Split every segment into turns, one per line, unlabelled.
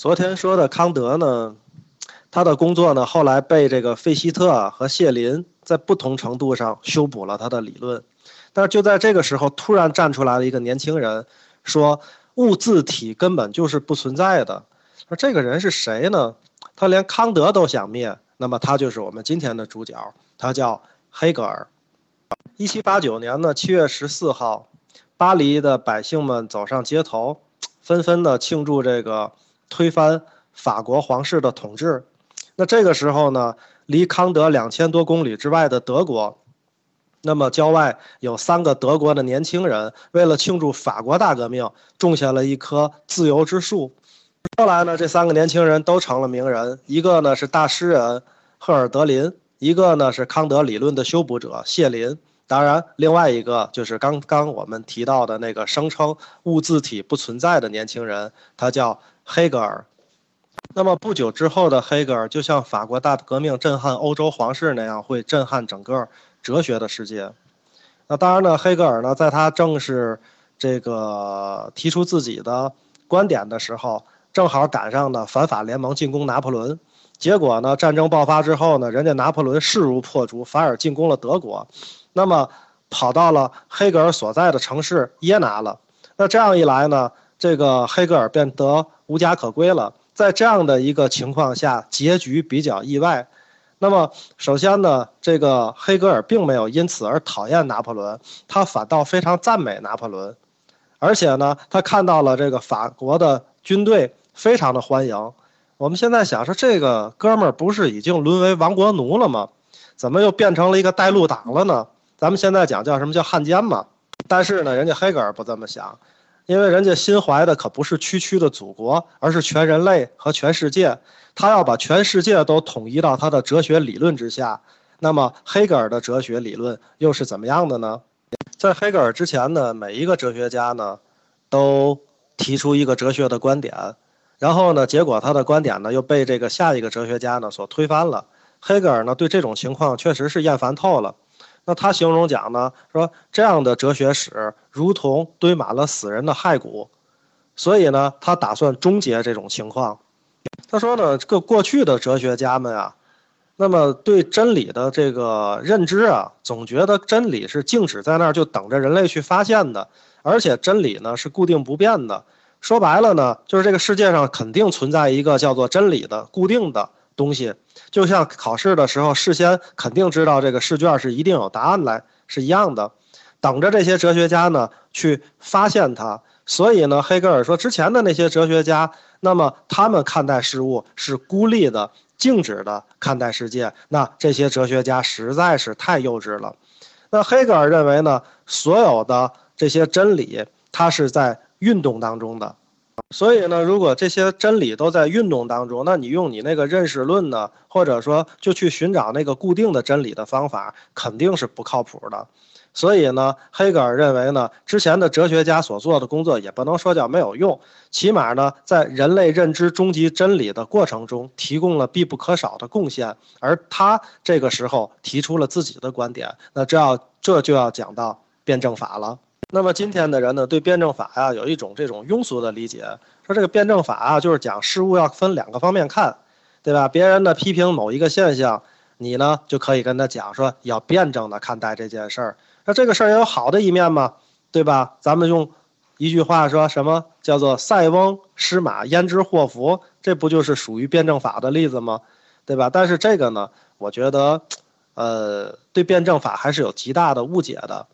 昨天说的康德呢，他的工作呢，后来被这个费希特和谢林在不同程度上修补了他的理论。但是就在这个时候，突然站出来了一个年轻人，说物自体根本就是不存在的。那这个人是谁呢？他连康德都想灭，那么他就是我们今天的主角，他叫黑格尔。一七八九年的七月十四号，巴黎的百姓们走上街头，纷纷的庆祝这个。推翻法国皇室的统治，那这个时候呢，离康德两千多公里之外的德国，那么郊外有三个德国的年轻人，为了庆祝法国大革命，种下了一棵自由之树。后来呢，这三个年轻人都成了名人，一个呢是大诗人赫尔德林，一个呢是康德理论的修补者谢林，当然，另外一个就是刚刚我们提到的那个声称物自体不存在的年轻人，他叫。黑格尔，那么不久之后的黑格尔，就像法国大革命震撼欧洲皇室那样，会震撼整个哲学的世界。那当然呢，黑格尔呢，在他正是这个提出自己的观点的时候，正好赶上呢反法联盟进攻拿破仑。结果呢，战争爆发之后呢，人家拿破仑势如破竹，反而进攻了德国，那么跑到了黑格尔所在的城市耶拿了。那这样一来呢？这个黑格尔变得无家可归了。在这样的一个情况下，结局比较意外。那么，首先呢，这个黑格尔并没有因此而讨厌拿破仑，他反倒非常赞美拿破仑，而且呢，他看到了这个法国的军队非常的欢迎。我们现在想说，这个哥们儿不是已经沦为亡国奴了吗？怎么又变成了一个带路党了呢？咱们现在讲叫什么叫汉奸嘛？但是呢，人家黑格尔不这么想。因为人家心怀的可不是区区的祖国，而是全人类和全世界。他要把全世界都统一到他的哲学理论之下。那么，黑格尔的哲学理论又是怎么样的呢？在黑格尔之前呢，每一个哲学家呢，都提出一个哲学的观点，然后呢，结果他的观点呢又被这个下一个哲学家呢所推翻了。黑格尔呢对这种情况确实是厌烦透了。那他形容讲呢，说这样的哲学史如同堆满了死人的骸骨，所以呢，他打算终结这种情况。他说呢，这个过去的哲学家们啊，那么对真理的这个认知啊，总觉得真理是静止在那儿，就等着人类去发现的，而且真理呢是固定不变的。说白了呢，就是这个世界上肯定存在一个叫做真理的固定的。东西就像考试的时候，事先肯定知道这个试卷是一定有答案来是一样的，等着这些哲学家呢去发现它。所以呢，黑格尔说，之前的那些哲学家，那么他们看待事物是孤立的、静止的看待世界，那这些哲学家实在是太幼稚了。那黑格尔认为呢，所有的这些真理，它是在运动当中的。所以呢，如果这些真理都在运动当中，那你用你那个认识论呢，或者说就去寻找那个固定的真理的方法，肯定是不靠谱的。所以呢，黑格尔认为呢，之前的哲学家所做的工作也不能说叫没有用，起码呢，在人类认知终极真理的过程中，提供了必不可少的贡献。而他这个时候提出了自己的观点，那这要这就要讲到辩证法了。那么今天的人呢，对辩证法呀有一种这种庸俗的理解，说这个辩证法啊就是讲事物要分两个方面看，对吧？别人呢批评某一个现象，你呢就可以跟他讲说要辩证的看待这件事儿。那这个事儿也有好的一面嘛，对吧？咱们用一句话说什么叫做“塞翁失马，焉知祸福”，这不就是属于辩证法的例子吗？对吧？但是这个呢，我觉得，呃，对辩证法还是有极大的误解的。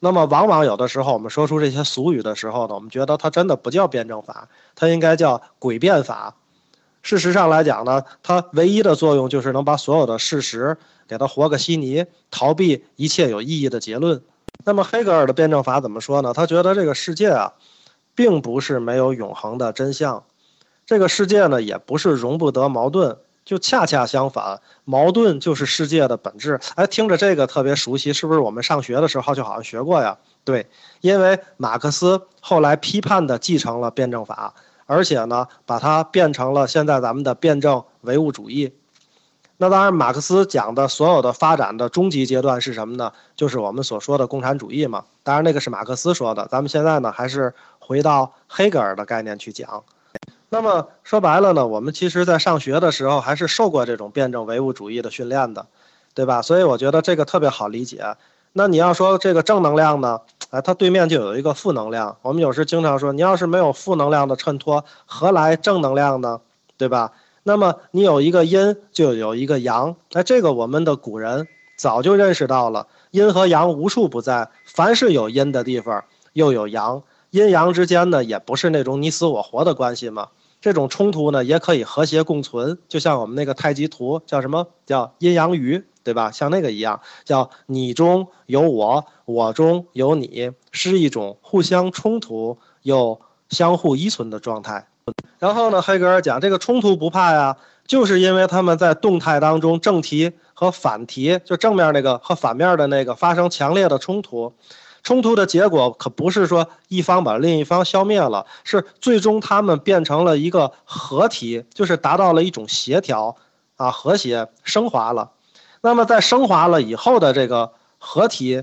那么，往往有的时候，我们说出这些俗语的时候呢，我们觉得它真的不叫辩证法，它应该叫诡辩法。事实上来讲呢，它唯一的作用就是能把所有的事实给它活个稀泥，逃避一切有意义的结论。那么，黑格尔的辩证法怎么说呢？他觉得这个世界啊，并不是没有永恒的真相，这个世界呢，也不是容不得矛盾。就恰恰相反，矛盾就是世界的本质。哎，听着这个特别熟悉，是不是我们上学的时候就好像学过呀？对，因为马克思后来批判的继承了辩证法，而且呢，把它变成了现在咱们的辩证唯物主义。那当然，马克思讲的所有的发展的终极阶段是什么呢？就是我们所说的共产主义嘛。当然，那个是马克思说的。咱们现在呢，还是回到黑格尔的概念去讲。那么说白了呢，我们其实在上学的时候还是受过这种辩证唯物主义的训练的，对吧？所以我觉得这个特别好理解。那你要说这个正能量呢？哎，它对面就有一个负能量。我们有时经常说，你要是没有负能量的衬托，何来正能量呢？对吧？那么你有一个阴，就有一个阳。那，这个我们的古人早就认识到了，阴和阳无处不在，凡是有阴的地方，又有阳。阴阳之间呢，也不是那种你死我活的关系嘛。这种冲突呢，也可以和谐共存。就像我们那个太极图叫什么？叫阴阳鱼。对吧？像那个一样，叫你中有我，我中有你，是一种互相冲突又相互依存的状态。然后呢，黑格尔讲这个冲突不怕呀，就是因为他们在动态当中正题和反题，就正面那个和反面的那个发生强烈的冲突。冲突的结果可不是说一方把另一方消灭了，是最终他们变成了一个合体，就是达到了一种协调啊，和谐升华了。那么在升华了以后的这个合体，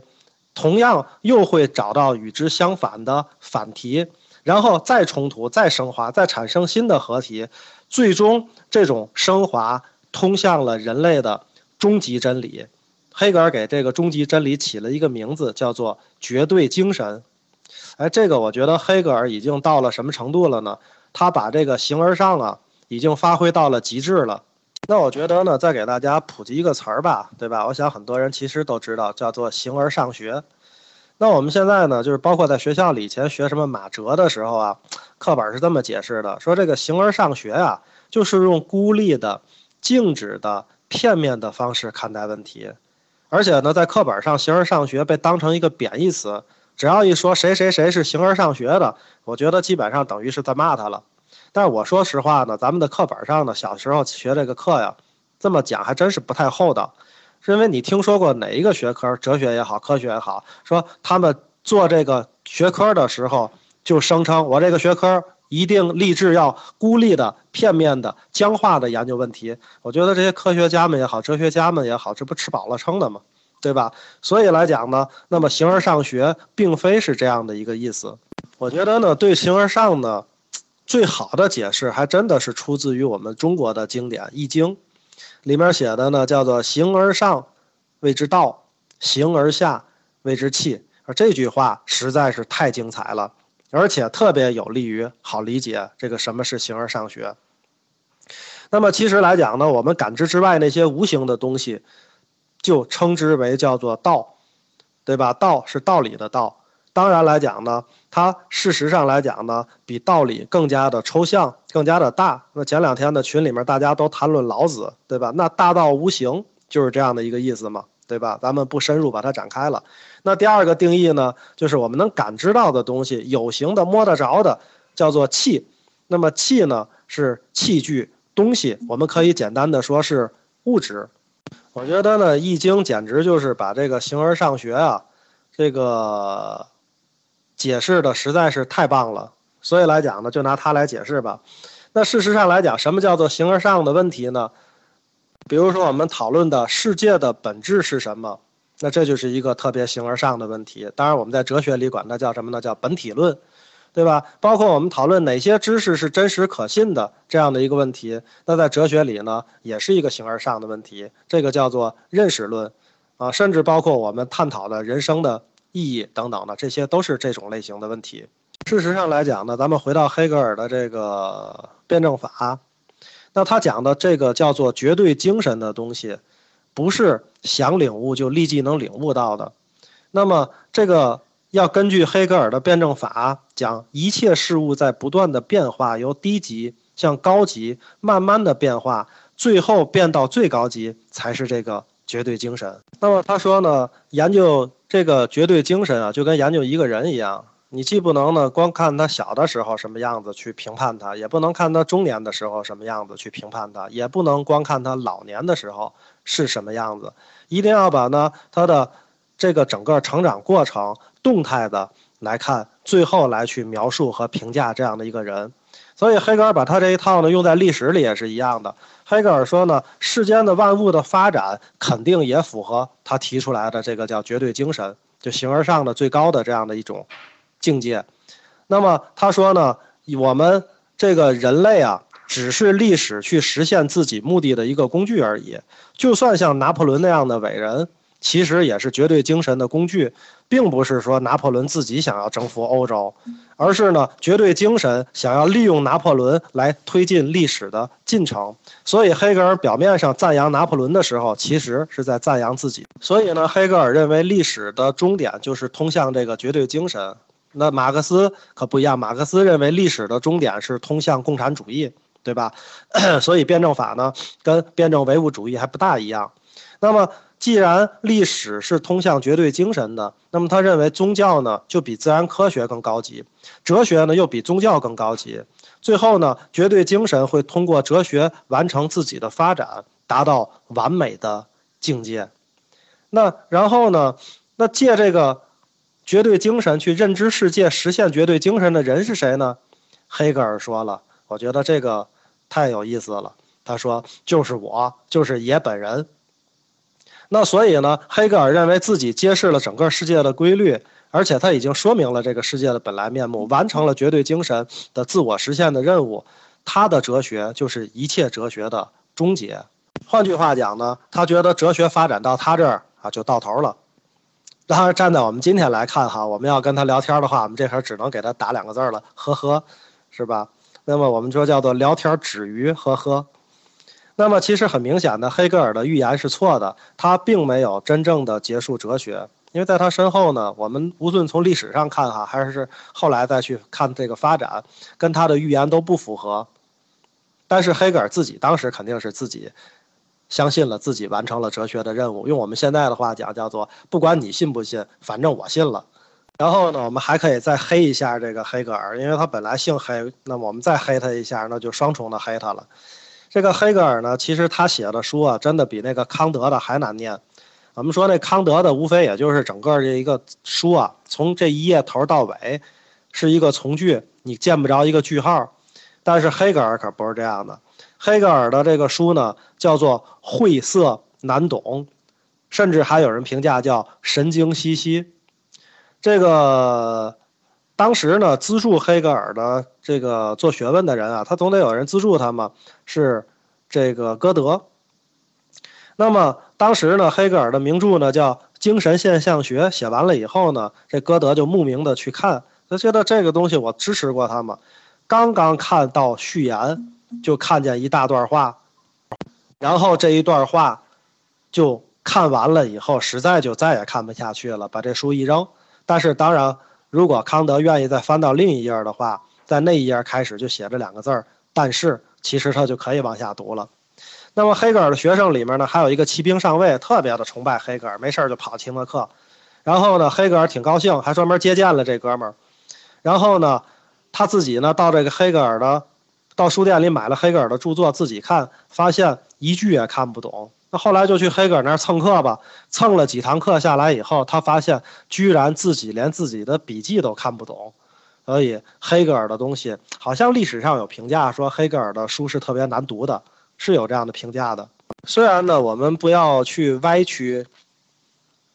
同样又会找到与之相反的反题，然后再冲突、再升华、再产生新的合体，最终这种升华通向了人类的终极真理。黑格尔给这个终极真理起了一个名字，叫做绝对精神。哎，这个我觉得黑格尔已经到了什么程度了呢？他把这个形而上啊，已经发挥到了极致了。那我觉得呢，再给大家普及一个词儿吧，对吧？我想很多人其实都知道，叫做形而上学。那我们现在呢，就是包括在学校里以前学什么马哲的时候啊，课本是这么解释的：说这个形而上学啊，就是用孤立的、静止的、片面的方式看待问题。而且呢，在课本上，形而上学被当成一个贬义词，只要一说谁谁谁是形而上学的，我觉得基本上等于是在骂他了。但是我说实话呢，咱们的课本上呢，小时候学这个课呀，这么讲还真是不太厚道。是因为你听说过哪一个学科，哲学也好，科学也好，说他们做这个学科的时候就声称我这个学科一定立志要孤立的、片面的、僵化的研究问题？我觉得这些科学家们也好，哲学家们也好，这不吃饱了撑的吗？对吧？所以来讲呢，那么形而上学并非是这样的一个意思。我觉得呢，对形而上呢。最好的解释还真的是出自于我们中国的经典《易经》，里面写的呢叫做“形而上谓之道，形而下谓之器”。而这句话实在是太精彩了，而且特别有利于好理解这个什么是形而上学。那么其实来讲呢，我们感知之外那些无形的东西，就称之为叫做道，对吧？道是道理的道。当然来讲呢，它事实上来讲呢，比道理更加的抽象，更加的大。那前两天的群里面大家都谈论老子，对吧？那大道无形就是这样的一个意思嘛，对吧？咱们不深入把它展开了。那第二个定义呢，就是我们能感知到的东西，有形的、摸得着的，叫做气。那么气呢，是器具、东西，我们可以简单的说是物质。我觉得呢，《易经》简直就是把这个形而上学啊，这个。解释的实在是太棒了，所以来讲呢，就拿它来解释吧。那事实上来讲，什么叫做形而上的问题呢？比如说我们讨论的世界的本质是什么，那这就是一个特别形而上的问题。当然，我们在哲学里管它叫什么呢？叫本体论，对吧？包括我们讨论哪些知识是真实可信的这样的一个问题，那在哲学里呢，也是一个形而上的问题。这个叫做认识论，啊，甚至包括我们探讨的人生的。意义等等的，这些都是这种类型的问题。事实上来讲呢，咱们回到黑格尔的这个辩证法，那他讲的这个叫做绝对精神的东西，不是想领悟就立即能领悟到的。那么这个要根据黑格尔的辩证法讲，一切事物在不断的变化，由低级向高级慢慢的变化，最后变到最高级才是这个绝对精神。那么他说呢，研究。这个绝对精神啊，就跟研究一个人一样，你既不能呢光看他小的时候什么样子去评判他，也不能看他中年的时候什么样子去评判他，也不能光看他老年的时候是什么样子，一定要把呢他的这个整个成长过程动态的来看，最后来去描述和评价这样的一个人。所以黑格尔把他这一套呢用在历史里也是一样的。黑格尔说呢，世间的万物的发展肯定也符合他提出来的这个叫绝对精神，就形而上的最高的这样的一种境界。那么他说呢，我们这个人类啊，只是历史去实现自己目的的一个工具而已。就算像拿破仑那样的伟人。其实也是绝对精神的工具，并不是说拿破仑自己想要征服欧洲，而是呢绝对精神想要利用拿破仑来推进历史的进程。所以黑格尔表面上赞扬拿破仑的时候，其实是在赞扬自己。所以呢，黑格尔认为历史的终点就是通向这个绝对精神。那马克思可不一样，马克思认为历史的终点是通向共产主义，对吧？所以辩证法呢，跟辩证唯物主义还不大一样。那么。既然历史是通向绝对精神的，那么他认为宗教呢就比自然科学更高级，哲学呢又比宗教更高级。最后呢，绝对精神会通过哲学完成自己的发展，达到完美的境界。那然后呢，那借这个绝对精神去认知世界、实现绝对精神的人是谁呢？黑格尔说了，我觉得这个太有意思了。他说：“就是我，就是爷本人。”那所以呢，黑格尔认为自己揭示了整个世界的规律，而且他已经说明了这个世界的本来面目，完成了绝对精神的自我实现的任务。他的哲学就是一切哲学的终结。换句话讲呢，他觉得哲学发展到他这儿啊就到头了。当然，站在我们今天来看哈，我们要跟他聊天的话，我们这会儿只能给他打两个字了，呵呵，是吧？那么我们说叫做聊天止于呵呵。那么其实很明显的，黑格尔的预言是错的，他并没有真正的结束哲学，因为在他身后呢，我们无论从历史上看哈，还是后来再去看这个发展，跟他的预言都不符合。但是黑格尔自己当时肯定是自己相信了，自己完成了哲学的任务。用我们现在的话讲，叫做不管你信不信，反正我信了。然后呢，我们还可以再黑一下这个黑格尔，因为他本来姓黑，那我们再黑他一下，那就双重的黑他了。这个黑格尔呢，其实他写的书啊，真的比那个康德的还难念。我们说那康德的，无非也就是整个这一个书啊，从这一页头到尾，是一个从句，你见不着一个句号。但是黑格尔可不是这样的，黑格尔的这个书呢，叫做晦涩难懂，甚至还有人评价叫神经兮兮。这个。当时呢，资助黑格尔的这个做学问的人啊，他总得有人资助他嘛，是这个歌德。那么当时呢，黑格尔的名著呢叫《精神现象学》，写完了以后呢，这歌德就慕名的去看，他觉得这个东西我支持过他嘛。刚刚看到序言，就看见一大段话，然后这一段话就看完了以后，实在就再也看不下去了，把这书一扔。但是当然。如果康德愿意再翻到另一页的话，在那一页开始就写着两个字儿，但是其实他就可以往下读了。那么黑格尔的学生里面呢，还有一个骑兵上尉，特别的崇拜黑格尔，没事就跑听他课。然后呢，黑格尔挺高兴，还专门接见了这哥们儿。然后呢，他自己呢到这个黑格尔的，到书店里买了黑格尔的著作自己看，发现一句也看不懂。那后来就去黑格尔那儿蹭课吧，蹭了几堂课下来以后，他发现居然自己连自己的笔记都看不懂，所以黑格尔的东西好像历史上有评价说黑格尔的书是特别难读的，是有这样的评价的。虽然呢，我们不要去歪曲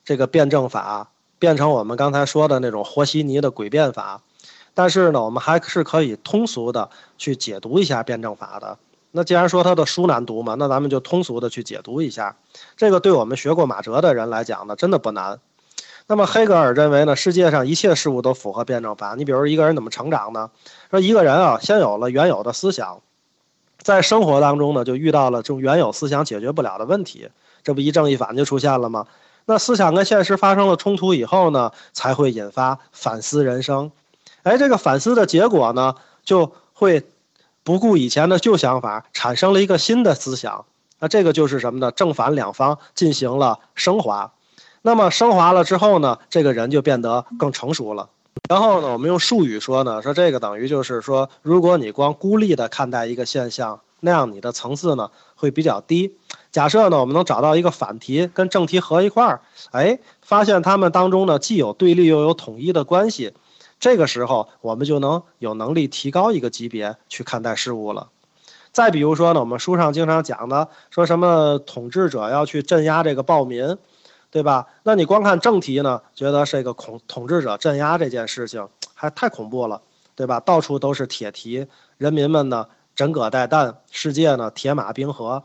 这个辩证法，变成我们刚才说的那种和稀泥的诡辩法，但是呢，我们还是可以通俗的去解读一下辩证法的。那既然说他的书难读嘛，那咱们就通俗的去解读一下。这个对我们学过马哲的人来讲呢，真的不难。那么黑格尔认为呢，世界上一切事物都符合辩证法。你比如一个人怎么成长呢？说一个人啊，先有了原有的思想，在生活当中呢，就遇到了这种原有思想解决不了的问题，这不一正一反就出现了吗？那思想跟现实发生了冲突以后呢，才会引发反思人生。哎，这个反思的结果呢，就会。不顾以前的旧想法，产生了一个新的思想，那这个就是什么呢？正反两方进行了升华，那么升华了之后呢，这个人就变得更成熟了。然后呢，我们用术语说呢，说这个等于就是说，如果你光孤立的看待一个现象，那样你的层次呢会比较低。假设呢，我们能找到一个反题跟正题合一块儿，哎，发现它们当中呢既有对立又有统一的关系。这个时候，我们就能有能力提高一个级别去看待事物了。再比如说呢，我们书上经常讲的，说什么统治者要去镇压这个暴民，对吧？那你光看正题呢，觉得是一个恐统治者镇压这件事情还太恐怖了。对吧？到处都是铁蹄，人民们呢枕戈待旦，世界呢铁马冰河。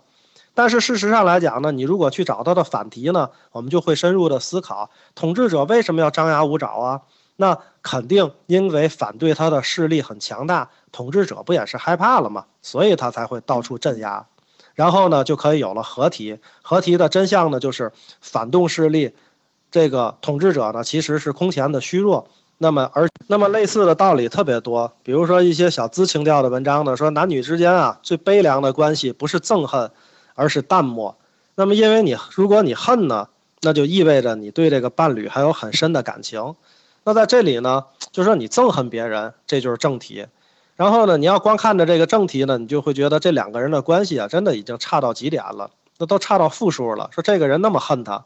但是事实上来讲呢，你如果去找他的反题呢，我们就会深入的思考，统治者为什么要张牙舞爪啊？那肯定因为反对他的势力很强大，统治者不也是害怕了吗？所以他才会到处镇压。然后呢，就可以有了合体。合体的真相呢，就是反动势力，这个统治者呢，其实是空前的虚弱。那么，而那么类似的道理特别多。比如说一些小资情调的文章呢，说男女之间啊，最悲凉的关系不是憎恨，而是淡漠。那么，因为你如果你恨呢，那就意味着你对这个伴侣还有很深的感情。那在这里呢，就说你憎恨别人，这就是正题。然后呢，你要光看着这个正题呢，你就会觉得这两个人的关系啊，真的已经差到极点了，那都差到负数了。说这个人那么恨他，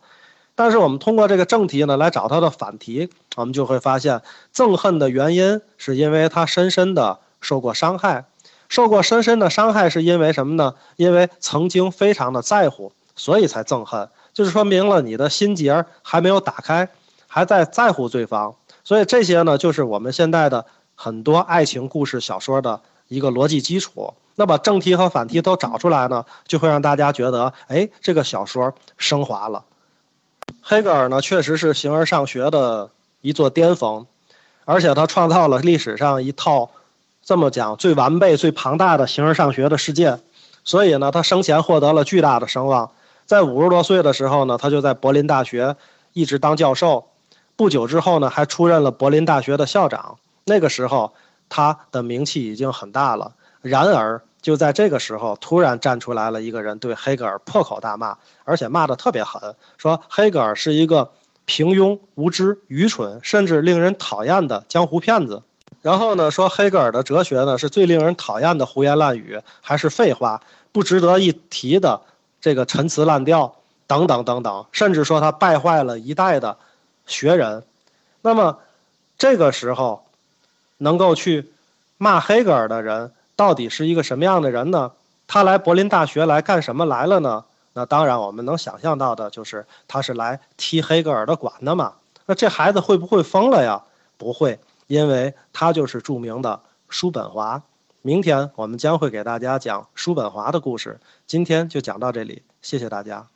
但是我们通过这个正题呢来找他的反题，我们就会发现，憎恨的原因是因为他深深的受过伤害，受过深深的伤害是因为什么呢？因为曾经非常的在乎，所以才憎恨，就是说明了你的心结还没有打开，还在在乎对方。所以这些呢，就是我们现在的。很多爱情故事小说的一个逻辑基础，那把正题和反题都找出来呢，就会让大家觉得，哎，这个小说升华了。黑格尔呢，确实是形而上学的一座巅峰，而且他创造了历史上一套这么讲最完备、最庞大的形而上学的世界。所以呢，他生前获得了巨大的声望，在五十多岁的时候呢，他就在柏林大学一直当教授，不久之后呢，还出任了柏林大学的校长。那个时候，他的名气已经很大了。然而，就在这个时候，突然站出来了一个人，对黑格尔破口大骂，而且骂得特别狠，说黑格尔是一个平庸、无知、愚蠢，甚至令人讨厌的江湖骗子。然后呢，说黑格尔的哲学呢是最令人讨厌的胡言乱语，还是废话，不值得一提的这个陈词滥调，等等等等，甚至说他败坏了一代的学人。那么，这个时候。能够去骂黑格尔的人，到底是一个什么样的人呢？他来柏林大学来干什么来了呢？那当然，我们能想象到的就是他是来踢黑格尔的馆的嘛。那这孩子会不会疯了呀？不会，因为他就是著名的叔本华。明天我们将会给大家讲叔本华的故事。今天就讲到这里，谢谢大家。